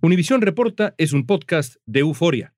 Univisión Reporta es un podcast de euforia.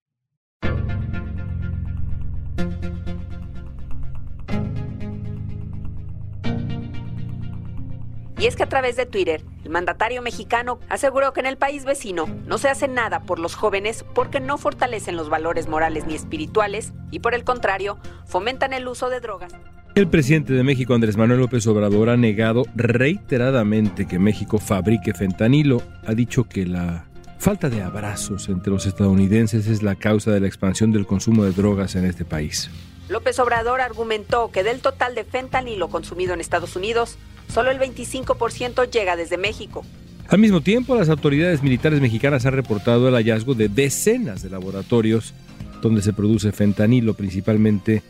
Y es que a través de Twitter, el mandatario mexicano aseguró que en el país vecino no se hace nada por los jóvenes porque no fortalecen los valores morales ni espirituales y por el contrario, fomentan el uso de drogas. El presidente de México, Andrés Manuel López Obrador, ha negado reiteradamente que México fabrique fentanilo. Ha dicho que la Falta de abrazos entre los estadounidenses es la causa de la expansión del consumo de drogas en este país. López Obrador argumentó que del total de fentanilo consumido en Estados Unidos, solo el 25% llega desde México. Al mismo tiempo, las autoridades militares mexicanas han reportado el hallazgo de decenas de laboratorios donde se produce fentanilo, principalmente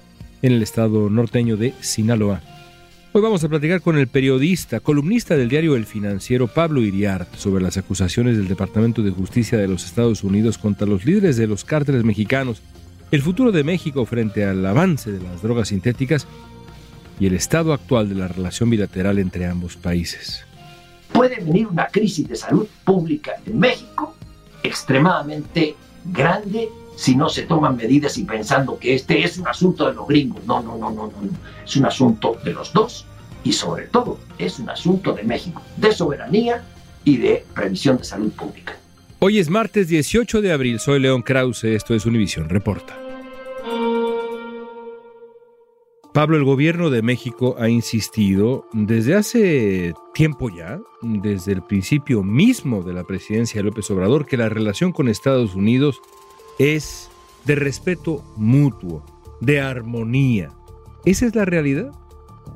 en el estado norteño de Sinaloa. Hoy vamos a platicar con el periodista, columnista del diario El Financiero, Pablo Iriart, sobre las acusaciones del Departamento de Justicia de los Estados Unidos contra los líderes de los cárteles mexicanos, el futuro de México frente al avance de las drogas sintéticas y el estado actual de la relación bilateral entre ambos países. Puede venir una crisis de salud pública en México extremadamente grande si no se toman medidas y pensando que este es un asunto de los gringos. No, no, no, no, no. Es un asunto de los dos y sobre todo es un asunto de México, de soberanía y de previsión de salud pública. Hoy es martes 18 de abril, soy León Krause, esto es Univisión Reporta. Pablo, el gobierno de México ha insistido desde hace tiempo ya, desde el principio mismo de la presidencia de López Obrador, que la relación con Estados Unidos es de respeto mutuo, de armonía. ¿Esa es la realidad?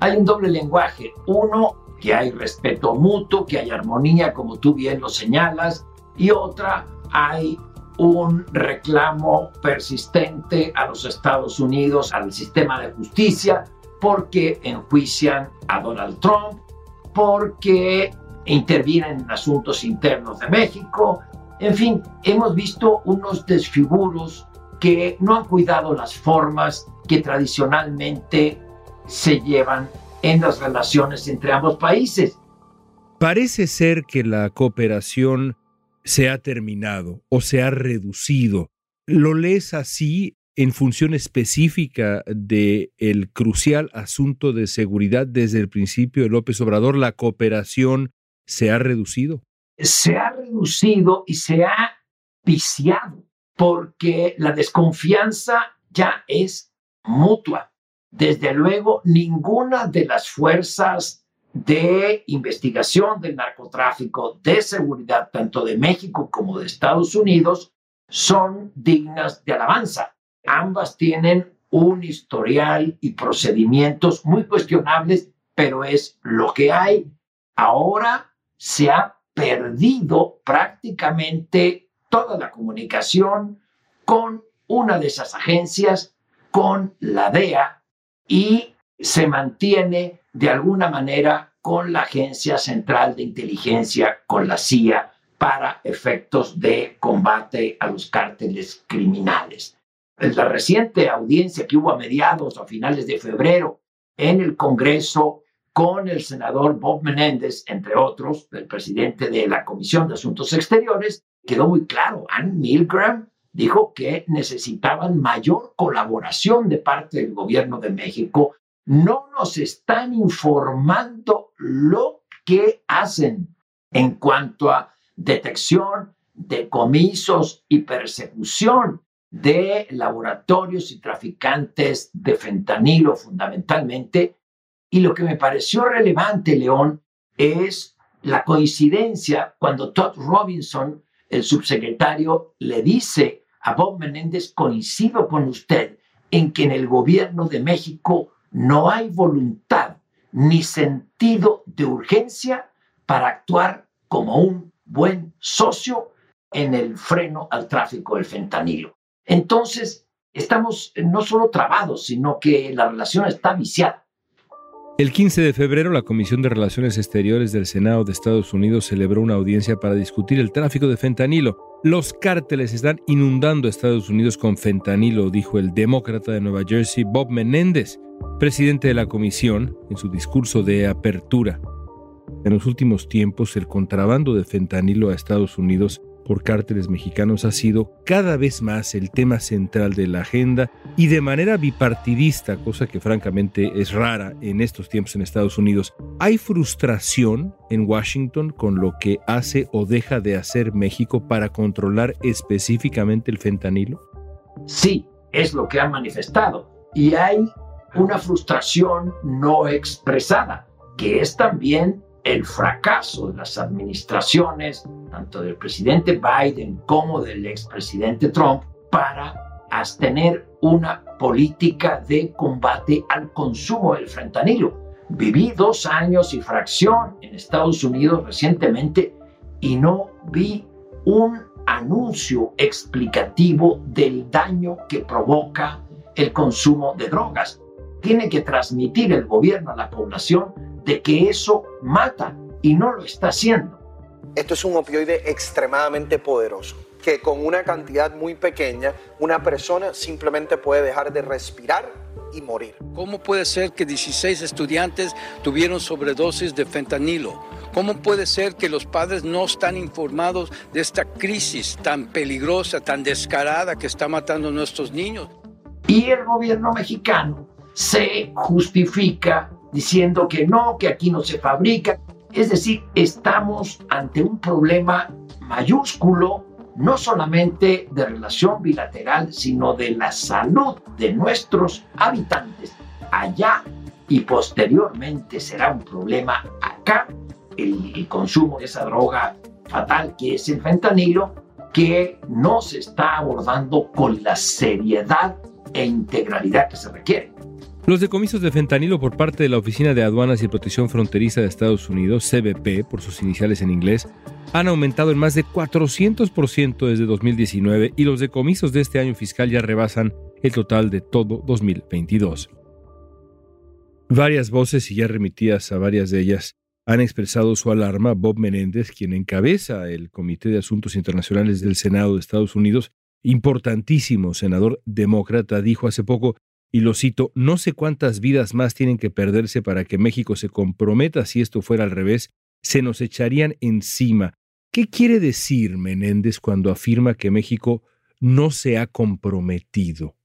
Hay un doble lenguaje. Uno, que hay respeto mutuo, que hay armonía, como tú bien lo señalas, y otra, hay un reclamo persistente a los Estados Unidos, al sistema de justicia, porque enjuician a Donald Trump, porque intervienen en asuntos internos de México, en fin, hemos visto unos desfiguros que no han cuidado las formas que tradicionalmente se llevan en las relaciones entre ambos países. Parece ser que la cooperación se ha terminado o se ha reducido. ¿Lo lees así en función específica del el crucial asunto de seguridad desde el principio de López Obrador? ¿La cooperación se ha reducido? Se ha reducido y se ha viciado porque la desconfianza ya es mutua. Desde luego, ninguna de las fuerzas de investigación del narcotráfico, de seguridad, tanto de México como de Estados Unidos, son dignas de alabanza. Ambas tienen un historial y procedimientos muy cuestionables, pero es lo que hay. Ahora se ha perdido prácticamente toda la comunicación con una de esas agencias, con la DEA, y se mantiene de alguna manera con la Agencia Central de Inteligencia, con la CIA, para efectos de combate a los cárteles criminales. la reciente audiencia que hubo a mediados o finales de febrero en el Congreso con el senador Bob Menéndez, entre otros, el presidente de la Comisión de Asuntos Exteriores, quedó muy claro. Ann Milgram dijo que necesitaban mayor colaboración de parte del gobierno de México. No nos están informando lo que hacen en cuanto a detección, decomisos y persecución de laboratorios y traficantes de fentanilo fundamentalmente. Y lo que me pareció relevante, León, es la coincidencia cuando Todd Robinson, el subsecretario, le dice a Bob Menéndez, coincido con usted en que en el gobierno de México no hay voluntad ni sentido de urgencia para actuar como un buen socio en el freno al tráfico del fentanilo. Entonces, estamos no solo trabados, sino que la relación está viciada. El 15 de febrero, la Comisión de Relaciones Exteriores del Senado de Estados Unidos celebró una audiencia para discutir el tráfico de fentanilo. Los cárteles están inundando Estados Unidos con fentanilo, dijo el demócrata de Nueva Jersey, Bob Menéndez, presidente de la comisión, en su discurso de apertura. En los últimos tiempos, el contrabando de fentanilo a Estados Unidos por cárteles mexicanos ha sido cada vez más el tema central de la agenda y de manera bipartidista, cosa que francamente es rara en estos tiempos en Estados Unidos. ¿Hay frustración en Washington con lo que hace o deja de hacer México para controlar específicamente el fentanilo? Sí, es lo que han manifestado. Y hay una frustración no expresada, que es también el fracaso de las administraciones, tanto del presidente Biden como del expresidente Trump, para tener una política de combate al consumo del fentanilo. Viví dos años y fracción en Estados Unidos recientemente y no vi un anuncio explicativo del daño que provoca el consumo de drogas. Tiene que transmitir el gobierno a la población de que eso mata y no lo está haciendo. Esto es un opioide extremadamente poderoso, que con una cantidad muy pequeña una persona simplemente puede dejar de respirar y morir. ¿Cómo puede ser que 16 estudiantes tuvieron sobredosis de fentanilo? ¿Cómo puede ser que los padres no están informados de esta crisis tan peligrosa, tan descarada que está matando a nuestros niños? Y el gobierno mexicano se justifica diciendo que no, que aquí no se fabrica. Es decir, estamos ante un problema mayúsculo, no solamente de relación bilateral, sino de la salud de nuestros habitantes allá y posteriormente será un problema acá, el, consumo de esa droga fatal que es el fentanilo, que no se está abordando con la seriedad e integralidad que se requiere. Los decomisos de fentanilo por parte de la Oficina de Aduanas y Protección Fronteriza de Estados Unidos, CBP por sus iniciales en inglés, han aumentado en más de 400% desde 2019 y los decomisos de este año fiscal ya rebasan el total de todo 2022. Varias voces, y ya remitidas a varias de ellas, han expresado su alarma. Bob Menéndez, quien encabeza el Comité de Asuntos Internacionales del Senado de Estados Unidos, importantísimo senador demócrata, dijo hace poco y lo cito, no sé cuántas vidas más tienen que perderse para que México se comprometa si esto fuera al revés, se nos echarían encima. ¿Qué quiere decir Menéndez cuando afirma que México no se ha comprometido?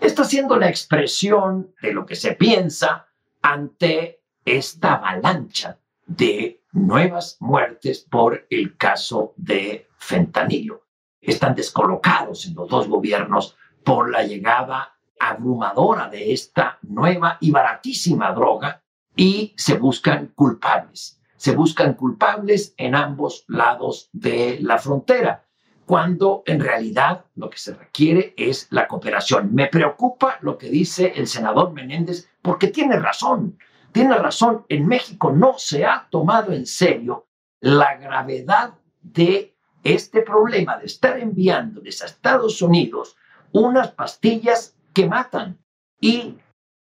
Está siendo la expresión de lo que se piensa ante esta avalancha de nuevas muertes por el caso de fentanilo. Están descolocados en los dos gobiernos por la llegada abrumadora de esta nueva y baratísima droga y se buscan culpables. Se buscan culpables en ambos lados de la frontera, cuando en realidad lo que se requiere es la cooperación. Me preocupa lo que dice el senador Menéndez porque tiene razón. Tiene razón, en México no se ha tomado en serio la gravedad de este problema de estar enviándoles a Estados Unidos unas pastillas que matan y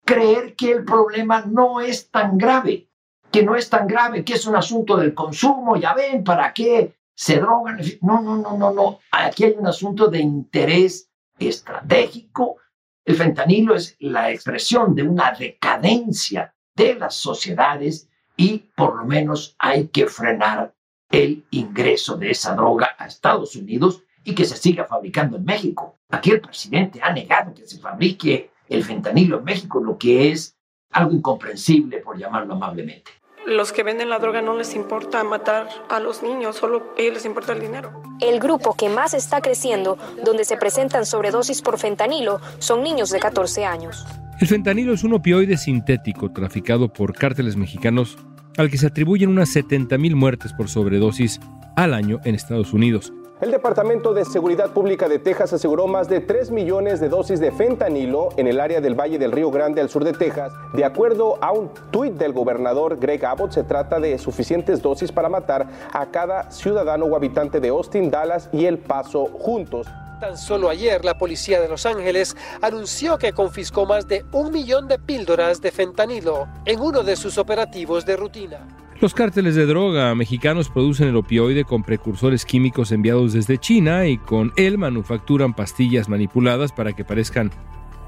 creer que el problema no es tan grave, que no es tan grave, que es un asunto del consumo, ya ven, ¿para qué se drogan? No, no, no, no, no. Aquí hay un asunto de interés estratégico. El fentanilo es la expresión de una decadencia de las sociedades y por lo menos hay que frenar el ingreso de esa droga a Estados Unidos y que se siga fabricando en México. Aquí el presidente ha negado que se fabrique el fentanilo en México, lo que es algo incomprensible, por llamarlo amablemente. Los que venden la droga no les importa matar a los niños, solo a ellos les importa el dinero. El grupo que más está creciendo, donde se presentan sobredosis por fentanilo, son niños de 14 años. El fentanilo es un opioide sintético traficado por cárteles mexicanos al que se atribuyen unas 70.000 muertes por sobredosis al año en Estados Unidos. El Departamento de Seguridad Pública de Texas aseguró más de 3 millones de dosis de fentanilo en el área del Valle del Río Grande al sur de Texas. De acuerdo a un tuit del gobernador Greg Abbott, se trata de suficientes dosis para matar a cada ciudadano o habitante de Austin, Dallas y El Paso juntos. Tan solo ayer la policía de Los Ángeles anunció que confiscó más de un millón de píldoras de fentanilo en uno de sus operativos de rutina. Los cárteles de droga mexicanos producen el opioide con precursores químicos enviados desde China y con él manufacturan pastillas manipuladas para que parezcan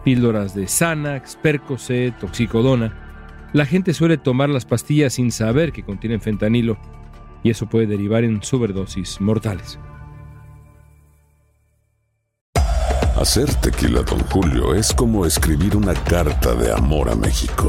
píldoras de Xanax, Percocet, Toxicodona. La gente suele tomar las pastillas sin saber que contienen fentanilo y eso puede derivar en sobredosis mortales. Hacer tequila, don Julio, es como escribir una carta de amor a México.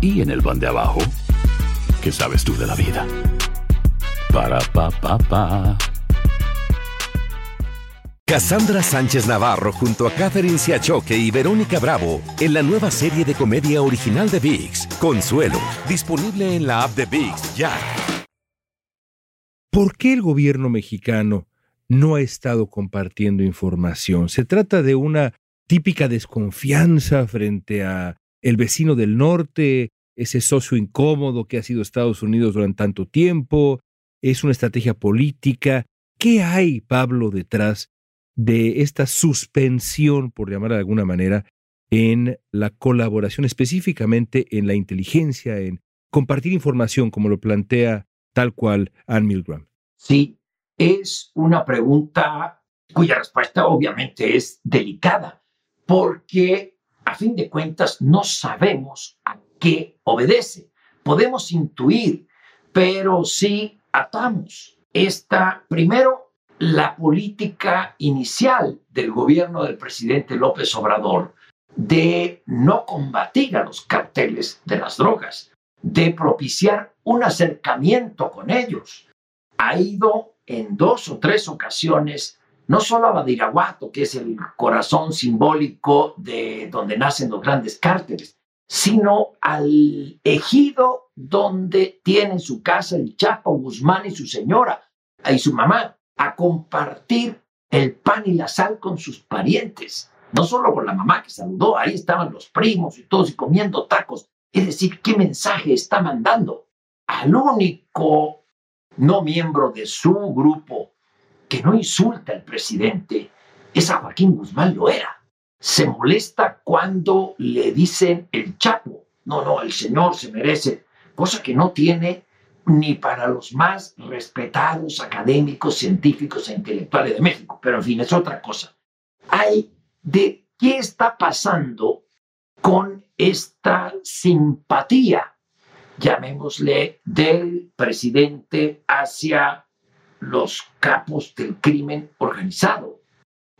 y en el pan de abajo, ¿qué sabes tú de la vida? Para, pa, pa, pa. Cassandra Sánchez Navarro junto a Catherine Siachoque y Verónica Bravo en la nueva serie de comedia original de VIX, Consuelo, disponible en la app de VIX ya. ¿Por qué el gobierno mexicano no ha estado compartiendo información? Se trata de una típica desconfianza frente a el vecino del norte, ese socio incómodo que ha sido Estados Unidos durante tanto tiempo, es una estrategia política. ¿Qué hay, Pablo, detrás de esta suspensión, por llamar de alguna manera, en la colaboración, específicamente en la inteligencia, en compartir información, como lo plantea tal cual Ann Milgram? Sí, es una pregunta cuya respuesta obviamente es delicada, porque a fin de cuentas no sabemos a qué obedece. Podemos intuir, pero si atamos esta, primero, la política inicial del gobierno del presidente López Obrador de no combatir a los carteles de las drogas, de propiciar un acercamiento con ellos. Ha ido en dos o tres ocasiones, no solo a Badiraguato, que es el corazón simbólico de donde nacen los grandes cárteles, sino al ejido donde tiene su casa el Chapo Guzmán y su señora y su mamá, a compartir el pan y la sal con sus parientes. No solo con la mamá que saludó, ahí estaban los primos y todos y comiendo tacos. Es decir, ¿qué mensaje está mandando? Al único no miembro de su grupo que no insulta al presidente es Joaquín Guzmán Loera. Se molesta cuando le dicen el chapo. No, no, el señor se merece, cosa que no tiene ni para los más respetados académicos, científicos e intelectuales de México. Pero en fin, es otra cosa. Hay de qué está pasando con esta simpatía, llamémosle, del presidente hacia los capos del crimen organizado.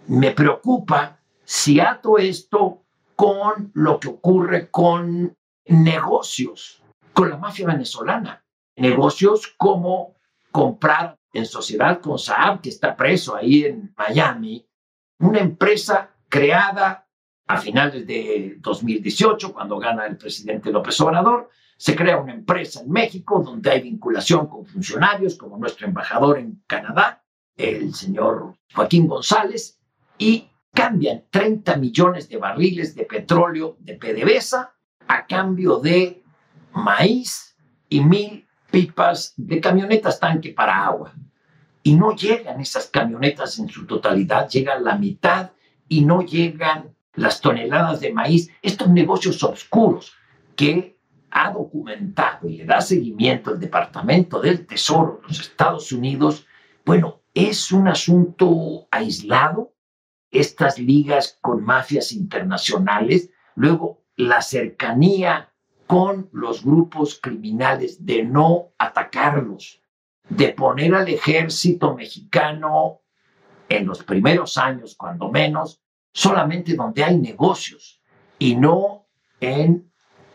Me preocupa si ato esto con lo que ocurre con negocios, con la mafia venezolana. Negocios como comprar en sociedad con Saab, que está preso ahí en Miami, una empresa creada a finales de 2018, cuando gana el presidente López Obrador, se crea una empresa en México donde hay vinculación con funcionarios como nuestro embajador en Canadá, el señor Joaquín González, y cambian 30 millones de barriles de petróleo de PDVSA a cambio de maíz y mil pipas de camionetas tanque para agua. Y no llegan esas camionetas en su totalidad, llegan la mitad y no llegan las toneladas de maíz. Estos negocios oscuros que ha documentado y le da seguimiento el Departamento del Tesoro de los Estados Unidos, bueno, es un asunto aislado, estas ligas con mafias internacionales, luego la cercanía con los grupos criminales de no atacarlos, de poner al ejército mexicano en los primeros años, cuando menos, solamente donde hay negocios y no en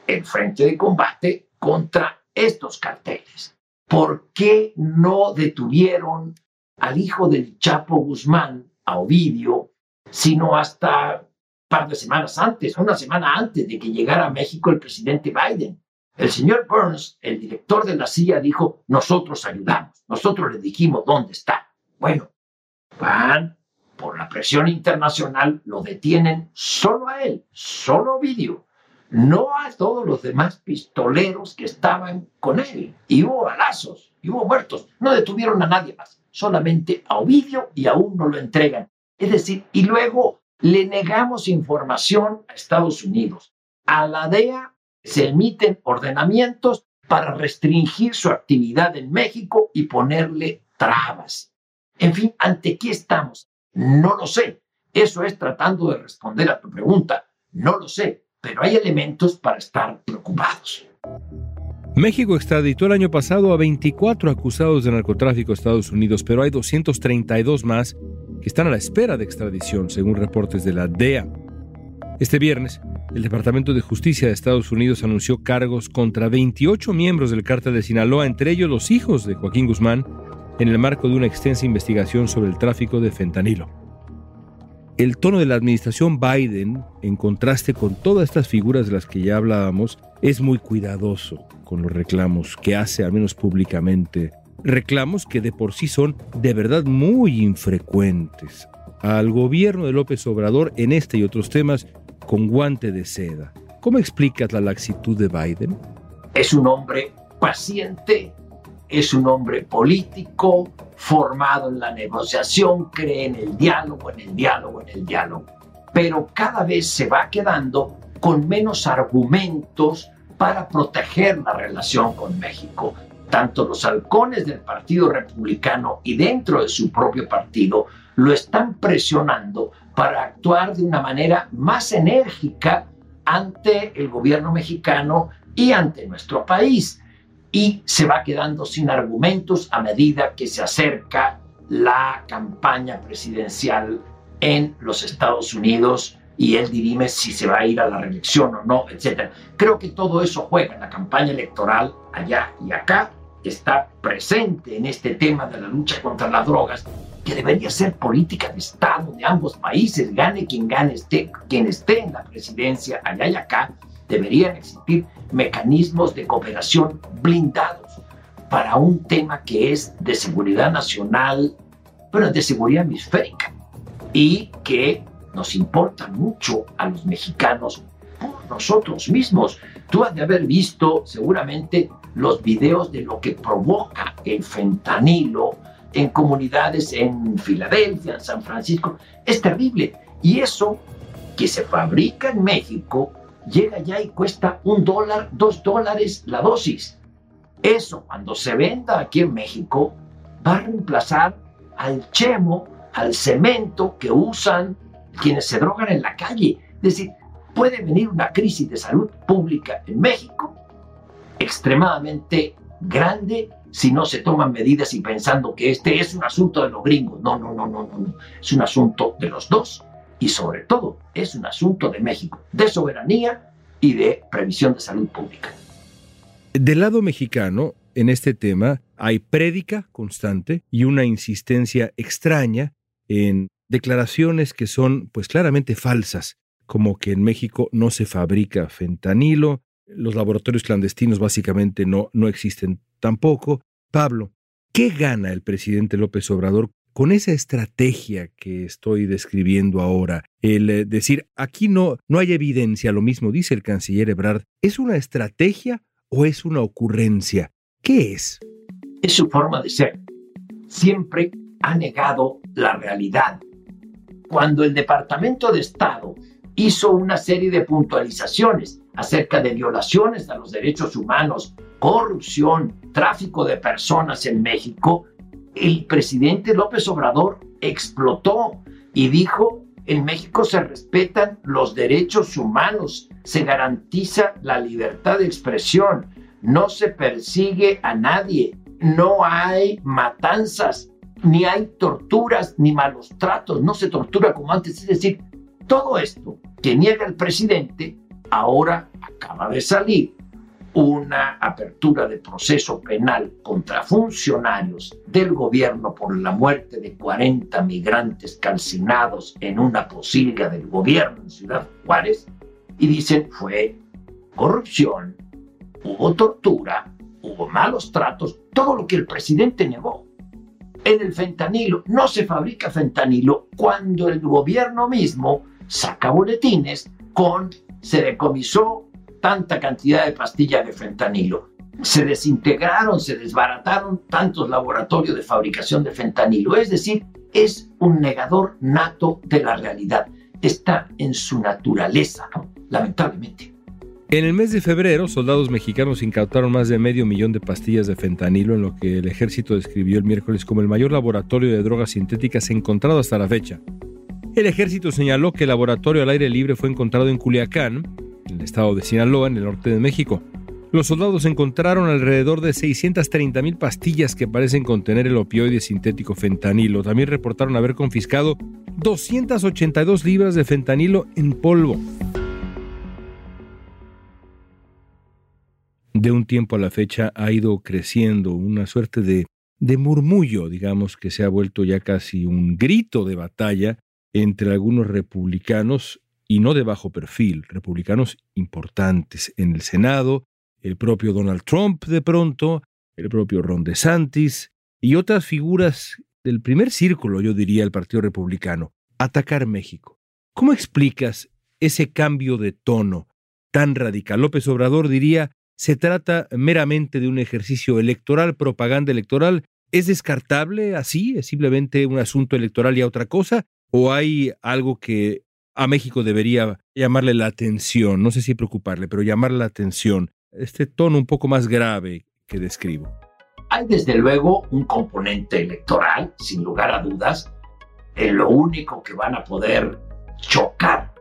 el frente de combate contra estos carteles. ¿Por qué no detuvieron al hijo del Chapo Guzmán, a Ovidio, sino hasta un par de semanas antes, una semana antes de que llegara a México el presidente Biden? El señor Burns, el director de la CIA, dijo, nosotros ayudamos, nosotros le dijimos dónde está. Bueno, van por la presión internacional, lo detienen solo a él, solo Ovidio no a todos los demás pistoleros que estaban con él. Y hubo balazos, y hubo muertos. No detuvieron a nadie más, solamente a Ovidio y aún no lo entregan. Es decir, y luego le negamos información a Estados Unidos. A la DEA se emiten ordenamientos para restringir su actividad en México y ponerle trabas. En fin, ¿ante qué estamos? No lo sé. Eso es tratando de responder a tu pregunta. No lo sé pero hay elementos para estar preocupados. México extraditó el año pasado a 24 acusados de narcotráfico a Estados Unidos, pero hay 232 más que están a la espera de extradición, según reportes de la DEA. Este viernes, el Departamento de Justicia de Estados Unidos anunció cargos contra 28 miembros del cártel de Sinaloa, entre ellos los hijos de Joaquín Guzmán, en el marco de una extensa investigación sobre el tráfico de fentanilo. El tono de la administración Biden, en contraste con todas estas figuras de las que ya hablábamos, es muy cuidadoso con los reclamos que hace, al menos públicamente. Reclamos que de por sí son de verdad muy infrecuentes. Al gobierno de López Obrador en este y otros temas con guante de seda. ¿Cómo explicas la laxitud de Biden? Es un hombre paciente, es un hombre político, formado en la negociación, cree en el diálogo, en el diálogo, en el diálogo. Pero cada vez se va quedando con menos argumentos para proteger la relación con México. Tanto los halcones del Partido Republicano y dentro de su propio partido lo están presionando para actuar de una manera más enérgica ante el gobierno mexicano y ante nuestro país y se va quedando sin argumentos a medida que se acerca la campaña presidencial en los Estados Unidos y él dirime si se va a ir a la reelección o no, etc. Creo que todo eso juega en la campaña electoral allá y acá, está presente en este tema de la lucha contra las drogas, que debería ser política de Estado de ambos países, gane quien gane, esté, quien esté en la presidencia allá y acá, deberían existir mecanismos de cooperación blindados para un tema que es de seguridad nacional, pero de seguridad hemisférica, y que nos importa mucho a los mexicanos por nosotros mismos. Tú has de haber visto seguramente los videos de lo que provoca el fentanilo en comunidades en Filadelfia, en San Francisco. Es terrible. Y eso que se fabrica en México llega ya y cuesta un dólar, dos dólares la dosis. Eso cuando se venda aquí en México va a reemplazar al chemo, al cemento que usan quienes se drogan en la calle. Es decir, puede venir una crisis de salud pública en México extremadamente grande si no se toman medidas y pensando que este es un asunto de los gringos. No, no, no, no, no, no. Es un asunto de los dos y sobre todo es un asunto de México, de soberanía y de previsión de salud pública. Del lado mexicano, en este tema, hay prédica constante y una insistencia extraña en declaraciones que son pues claramente falsas, como que en México no se fabrica fentanilo, los laboratorios clandestinos básicamente no, no existen tampoco. Pablo, ¿qué gana el presidente López Obrador con esa estrategia que estoy describiendo ahora, el eh, decir, aquí no, no hay evidencia, lo mismo dice el canciller Ebrard, ¿es una estrategia o es una ocurrencia? ¿Qué es? Es su forma de ser. Siempre ha negado la realidad. Cuando el Departamento de Estado hizo una serie de puntualizaciones acerca de violaciones a los derechos humanos, corrupción, tráfico de personas en México, el presidente López Obrador explotó y dijo, en México se respetan los derechos humanos, se garantiza la libertad de expresión, no se persigue a nadie, no hay matanzas, ni hay torturas, ni malos tratos, no se tortura como antes. Es decir, todo esto que niega el presidente ahora acaba de salir una apertura de proceso penal contra funcionarios del gobierno por la muerte de 40 migrantes calcinados en una posilga del gobierno en Ciudad Juárez y dicen fue corrupción, hubo tortura, hubo malos tratos, todo lo que el presidente negó. En el fentanilo no se fabrica fentanilo cuando el gobierno mismo saca boletines con se decomisó tanta cantidad de pastillas de fentanilo. Se desintegraron, se desbarataron tantos laboratorios de fabricación de fentanilo. Es decir, es un negador nato de la realidad. Está en su naturaleza, lamentablemente. En el mes de febrero, soldados mexicanos incautaron más de medio millón de pastillas de fentanilo en lo que el ejército describió el miércoles como el mayor laboratorio de drogas sintéticas encontrado hasta la fecha. El ejército señaló que el laboratorio al aire libre fue encontrado en Culiacán, el estado de Sinaloa, en el norte de México. Los soldados encontraron alrededor de 630 mil pastillas que parecen contener el opioide sintético fentanilo. También reportaron haber confiscado 282 libras de fentanilo en polvo. De un tiempo a la fecha ha ido creciendo una suerte de, de murmullo, digamos, que se ha vuelto ya casi un grito de batalla entre algunos republicanos y no de bajo perfil, republicanos importantes en el Senado, el propio Donald Trump de pronto, el propio Ron DeSantis y otras figuras del primer círculo, yo diría, del Partido Republicano, atacar México. ¿Cómo explicas ese cambio de tono tan radical? López Obrador diría, se trata meramente de un ejercicio electoral, propaganda electoral. ¿Es descartable así? ¿Es simplemente un asunto electoral y a otra cosa? ¿O hay algo que a México debería llamarle la atención, no sé si preocuparle, pero llamarle la atención, este tono un poco más grave que describo. Hay desde luego un componente electoral, sin lugar a dudas, en lo único que van a poder chocar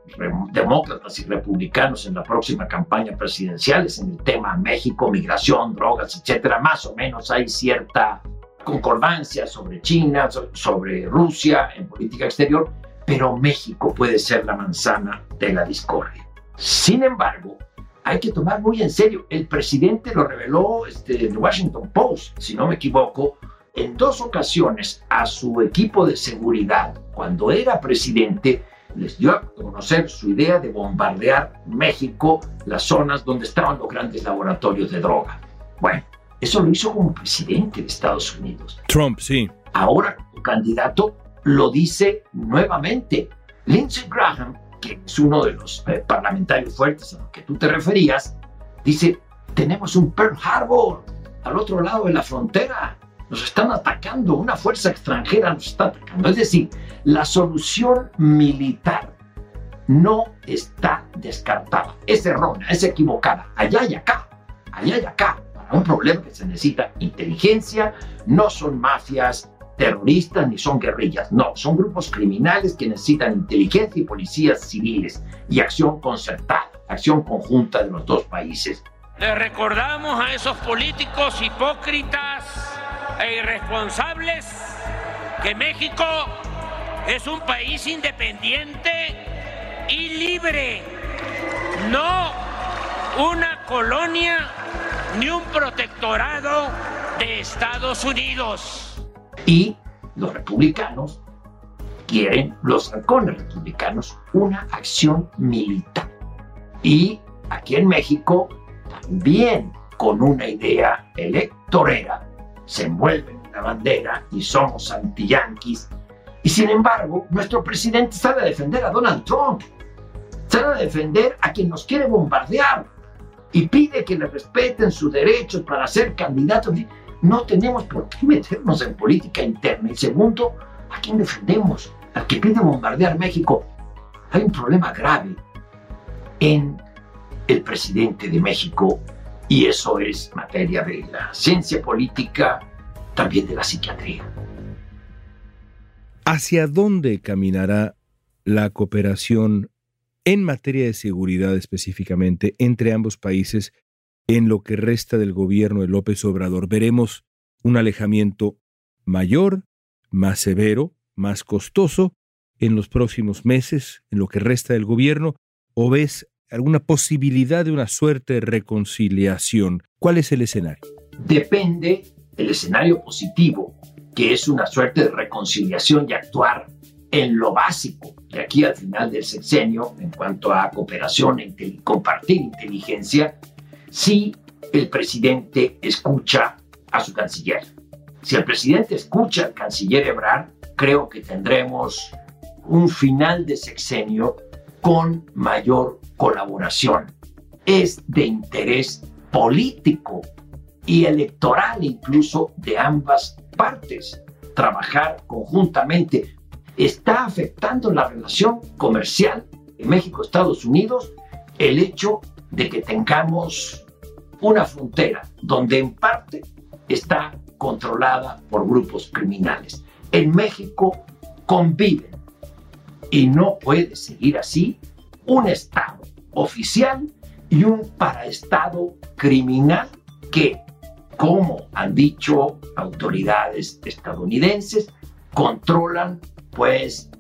demócratas y republicanos en la próxima campaña presidencial es en el tema México, migración, drogas, etcétera. Más o menos hay cierta concordancia sobre China, sobre Rusia en política exterior, pero México puede ser la manzana de la discordia. Sin embargo, hay que tomar muy en serio, el presidente lo reveló este, en Washington Post, si no me equivoco, en dos ocasiones a su equipo de seguridad, cuando era presidente, les dio a conocer su idea de bombardear México, las zonas donde estaban los grandes laboratorios de droga. Bueno, eso lo hizo como presidente de Estados Unidos. Trump, sí. Ahora, candidato, lo dice nuevamente. Lindsey Graham, que es uno de los eh, parlamentarios fuertes a los que tú te referías, dice, tenemos un Pearl Harbor al otro lado de la frontera. Nos están atacando, una fuerza extranjera nos está atacando. Es decir, la solución militar no está descartada. Es errónea, es equivocada. Allá y acá, allá y acá. Para un problema que se necesita inteligencia, no son mafias, terroristas ni son guerrillas, no, son grupos criminales que necesitan inteligencia y policías civiles y acción concertada, acción conjunta de los dos países. Le recordamos a esos políticos hipócritas e irresponsables que México es un país independiente y libre, no una colonia ni un protectorado de Estados Unidos. Y los republicanos quieren, los halcones republicanos, una acción militar. Y aquí en México, también con una idea electorera, se envuelven la bandera y somos anti-yanquis. Y sin embargo, nuestro presidente sale a defender a Donald Trump, sale a defender a quien nos quiere bombardear y pide que le respeten sus derechos para ser candidatos. No tenemos por qué meternos en política interna. Y segundo, ¿a quién defendemos? Al que pide bombardear México. Hay un problema grave en el presidente de México y eso es materia de la ciencia política, también de la psiquiatría. ¿Hacia dónde caminará la cooperación en materia de seguridad específicamente entre ambos países en lo que resta del gobierno de López Obrador? ¿Veremos un alejamiento mayor, más severo, más costoso en los próximos meses, en lo que resta del gobierno? ¿O ves alguna posibilidad de una suerte de reconciliación? ¿Cuál es el escenario? Depende el escenario positivo, que es una suerte de reconciliación y actuar en lo básico de aquí al final del sexenio en cuanto a cooperación y compartir inteligencia, si el presidente escucha a su canciller. Si el presidente escucha al canciller Ebrard, creo que tendremos un final de sexenio con mayor colaboración. Es de interés político y electoral incluso de ambas partes trabajar conjuntamente. Está afectando la relación comercial de México-Estados Unidos el hecho de que tengamos una frontera donde en parte está controlada por grupos criminales. En México conviven y no puede seguir así un Estado oficial y un paraestado criminal que, como han dicho autoridades estadounidenses, controlan pues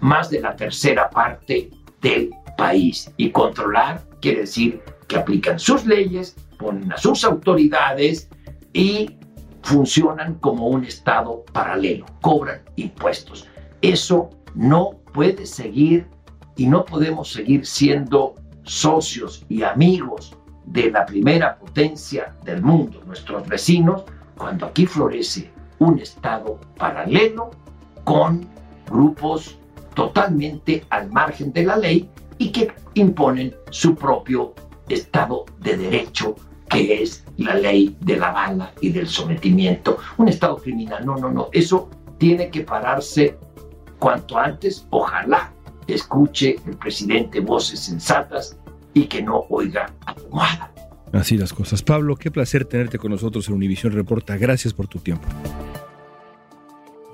más de la tercera parte del país. Y controlar quiere decir que aplican sus leyes, ponen a sus autoridades y funcionan como un Estado paralelo, cobran impuestos. Eso no puede seguir y no podemos seguir siendo socios y amigos de la primera potencia del mundo, nuestros vecinos, cuando aquí florece un Estado paralelo con grupos totalmente al margen de la ley y que imponen su propio Estado de Derecho, que es la ley de la bala y del sometimiento. Un Estado criminal, no, no, no, eso tiene que pararse cuanto antes, ojalá escuche el presidente voces sensatas y que no oiga almohada. Así las cosas. Pablo, qué placer tenerte con nosotros en Univisión Reporta. Gracias por tu tiempo.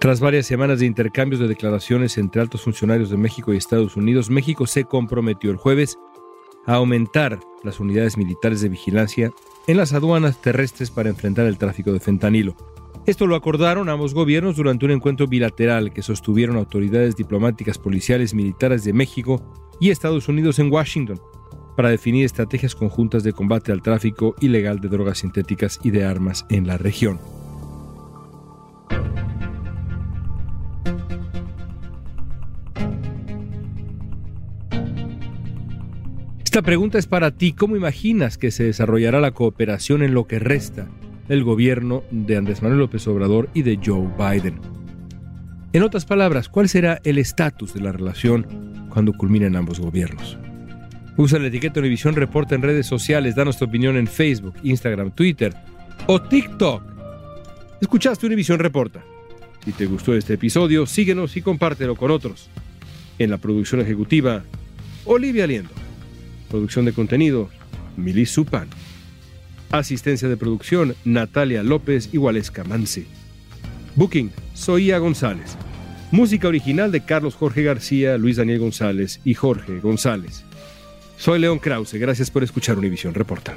Tras varias semanas de intercambios de declaraciones entre altos funcionarios de México y Estados Unidos, México se comprometió el jueves a aumentar las unidades militares de vigilancia en las aduanas terrestres para enfrentar el tráfico de fentanilo. Esto lo acordaron ambos gobiernos durante un encuentro bilateral que sostuvieron autoridades diplomáticas, policiales, militares de México y Estados Unidos en Washington para definir estrategias conjuntas de combate al tráfico ilegal de drogas sintéticas y de armas en la región. Esta pregunta es para ti. ¿Cómo imaginas que se desarrollará la cooperación en lo que resta el gobierno de Andrés Manuel López Obrador y de Joe Biden. En otras palabras, ¿cuál será el estatus de la relación cuando culminen ambos gobiernos? Usa la etiqueta Univisión Reporta en redes sociales, danos tu opinión en Facebook, Instagram, Twitter o TikTok. Escuchaste Univisión Reporta. Si te gustó este episodio, síguenos y compártelo con otros. En la producción ejecutiva, Olivia Liendo. Producción de contenido, Milis Supan. Asistencia de producción, Natalia López y Waleska Mansi. Booking, Soía González. Música original de Carlos Jorge García, Luis Daniel González y Jorge González. Soy León Krause, gracias por escuchar Univisión Reporta.